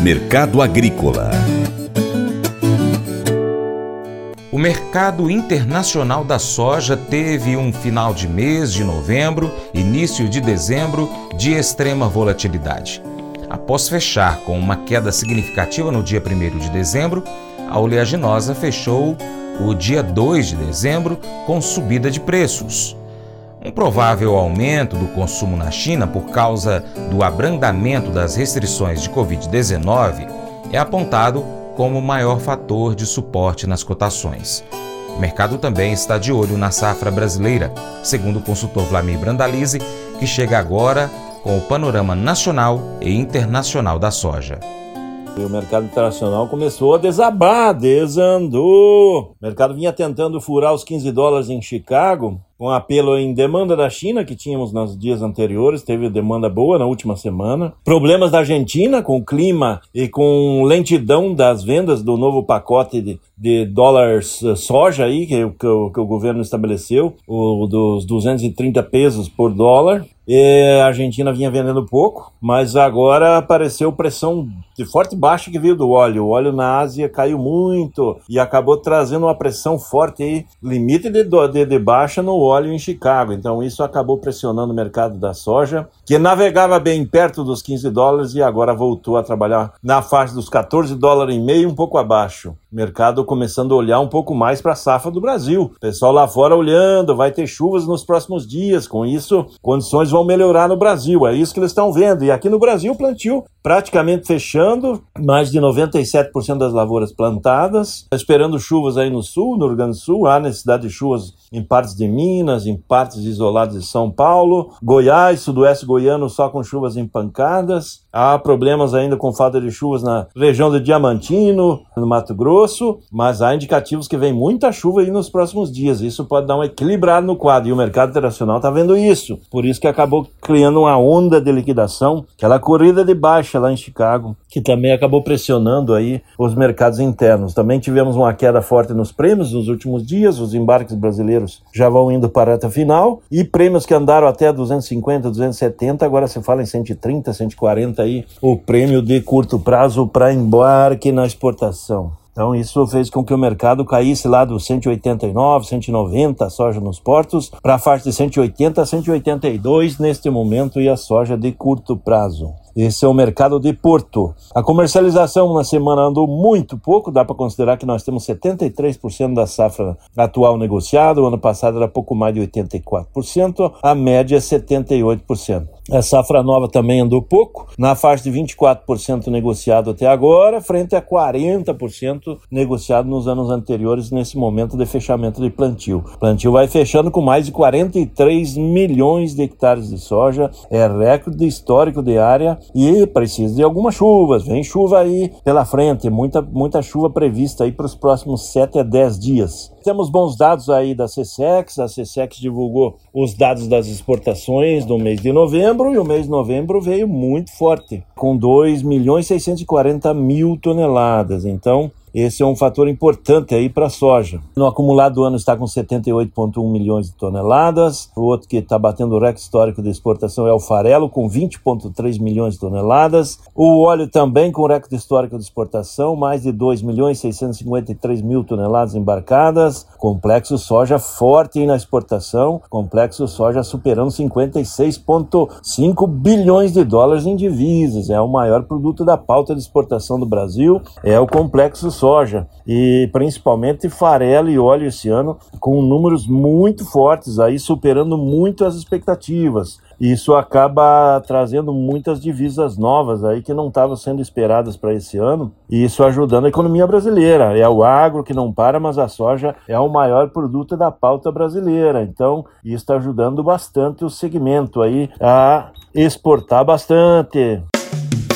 Mercado Agrícola O mercado internacional da soja teve um final de mês de novembro, início de dezembro, de extrema volatilidade. Após fechar com uma queda significativa no dia 1 de dezembro, a oleaginosa fechou o dia 2 de dezembro com subida de preços. Um provável aumento do consumo na China por causa do abrandamento das restrições de Covid-19 é apontado como o maior fator de suporte nas cotações. O mercado também está de olho na safra brasileira, segundo o consultor Vlamir Brandalize, que chega agora com o panorama nacional e internacional da soja. E o mercado internacional começou a desabar, desandou. O mercado vinha tentando furar os 15 dólares em Chicago, com apelo em demanda da China, que tínhamos nos dias anteriores, teve demanda boa na última semana. Problemas da Argentina, com clima e com lentidão das vendas do novo pacote de, de dólares eh, soja aí, que, que, que o governo estabeleceu, o dos 230 pesos por dólar. E a Argentina vinha vendendo pouco, mas agora apareceu pressão de forte baixa que veio do óleo. O óleo na Ásia caiu muito e acabou trazendo uma pressão forte aí, limite de, de, de baixa no óleo em Chicago. Então isso acabou pressionando o mercado da soja, que navegava bem perto dos 15 dólares e agora voltou a trabalhar na faixa dos 14 dólares e meio, um pouco abaixo. Mercado começando a olhar um pouco mais para a safra do Brasil. Pessoal lá fora olhando, vai ter chuvas nos próximos dias. Com isso, condições vão melhorar no Brasil. É isso que eles estão vendo. E aqui no Brasil, plantio praticamente fechando, mais de 97% das lavouras plantadas, esperando chuvas aí no sul, no Rio do Sul, há necessidade de chuvas em partes de Minas, em partes isoladas de São Paulo, Goiás, sudoeste goiano só com chuvas empancadas. Há problemas ainda com falta de chuvas na região de Diamantino, no Mato Grosso, mas há indicativos que vem muita chuva aí nos próximos dias. Isso pode dar um equilibrado no quadro e o mercado internacional está vendo isso. Por isso que acabou criando uma onda de liquidação, aquela corrida de baixa lá em Chicago, que também acabou pressionando aí os mercados internos. Também tivemos uma queda forte nos prêmios nos últimos dias, os embarques brasileiros já vão indo para a reta final e prêmios que andaram até 250, 270, agora se fala em 130, 140 aí, o prêmio de curto prazo para embarque na exportação. Então isso fez com que o mercado caísse lá dos 189, 190 a soja nos portos para a faixa de 180 a 182 neste momento e a soja de curto prazo. Esse é o mercado de Porto. A comercialização na semana andou muito pouco, dá para considerar que nós temos 73% da safra atual negociada, o ano passado era pouco mais de 84%, a média é 78%. A safra nova também andou pouco, na faixa de 24% negociado até agora, frente a 40% negociado nos anos anteriores, nesse momento de fechamento de plantio. Plantio vai fechando com mais de 43 milhões de hectares de soja, é recorde histórico de área e precisa de algumas chuvas. Vem chuva aí pela frente, muita, muita chuva prevista aí para os próximos 7 a 10 dias. Temos bons dados aí da CSEX, a CSEX divulgou os dados das exportações do mês de novembro e o mês de novembro veio muito forte, com 2 milhões 640 mil toneladas. Então, esse é um fator importante aí para a soja. No acumulado do ano está com 78,1 milhões de toneladas. O outro que está batendo o recorde histórico de exportação é o farelo, com 20,3 milhões de toneladas. O óleo também com recorde histórico de exportação, mais de 2 milhões 653 mil toneladas embarcadas. Complexo soja forte na exportação. Complexo soja superando 56,5 bilhões de dólares em divisas. É o maior produto da pauta de exportação do Brasil. É o complexo soja e principalmente farelo e óleo esse ano com números muito fortes aí superando muito as expectativas. Isso acaba trazendo muitas divisas novas aí que não estavam sendo esperadas para esse ano e isso ajudando a economia brasileira. É o agro que não para, mas a soja é o maior produto da pauta brasileira. Então, isso está ajudando bastante o segmento aí a exportar bastante.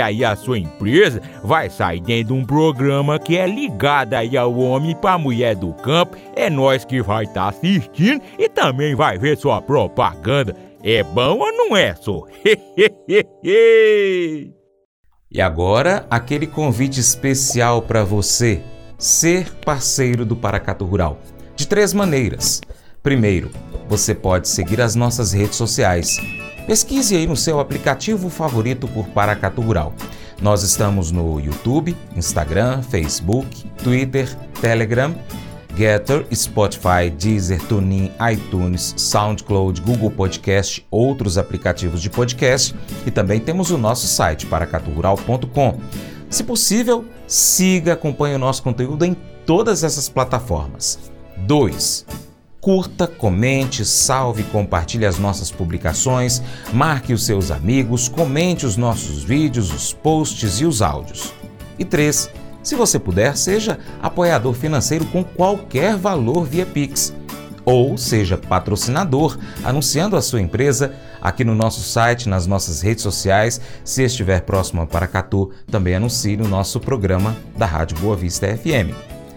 aí a sua empresa vai sair dentro de um programa que é ligado aí ao homem para mulher do campo. É nós que vai estar tá assistindo e também vai ver sua propaganda. É bom ou não é, só? e agora, aquele convite especial para você ser parceiro do Paracato Rural. De três maneiras. Primeiro, você pode seguir as nossas redes sociais. Pesquise aí no seu aplicativo favorito por Paracato Rural. Nós estamos no YouTube, Instagram, Facebook, Twitter, Telegram, Getter, Spotify, Deezer, TuneIn, iTunes, SoundCloud, Google Podcast, outros aplicativos de podcast e também temos o nosso site paracaturural.com. Se possível, siga, acompanhe o nosso conteúdo em todas essas plataformas. 2 curta, comente, salve, compartilhe as nossas publicações, marque os seus amigos, comente os nossos vídeos, os posts e os áudios. E 3. Se você puder, seja apoiador financeiro com qualquer valor via Pix. Ou seja patrocinador, anunciando a sua empresa aqui no nosso site, nas nossas redes sociais. Se estiver próximo a Paracatu, também anuncie no nosso programa da Rádio Boa Vista FM.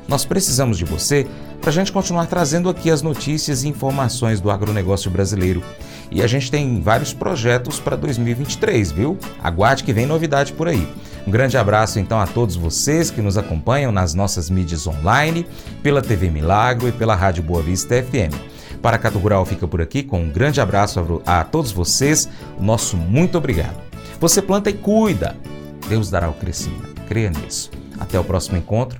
Nós precisamos de você para a gente continuar trazendo aqui as notícias e informações do agronegócio brasileiro. E a gente tem vários projetos para 2023, viu? Aguarde que vem novidade por aí. Um grande abraço então a todos vocês que nos acompanham nas nossas mídias online, pela TV Milagro e pela Rádio Boa Vista FM. Para Cato Rural fica por aqui com um grande abraço a todos vocês, nosso muito obrigado. Você planta e cuida, Deus dará o crescimento, creia nisso. Até o próximo encontro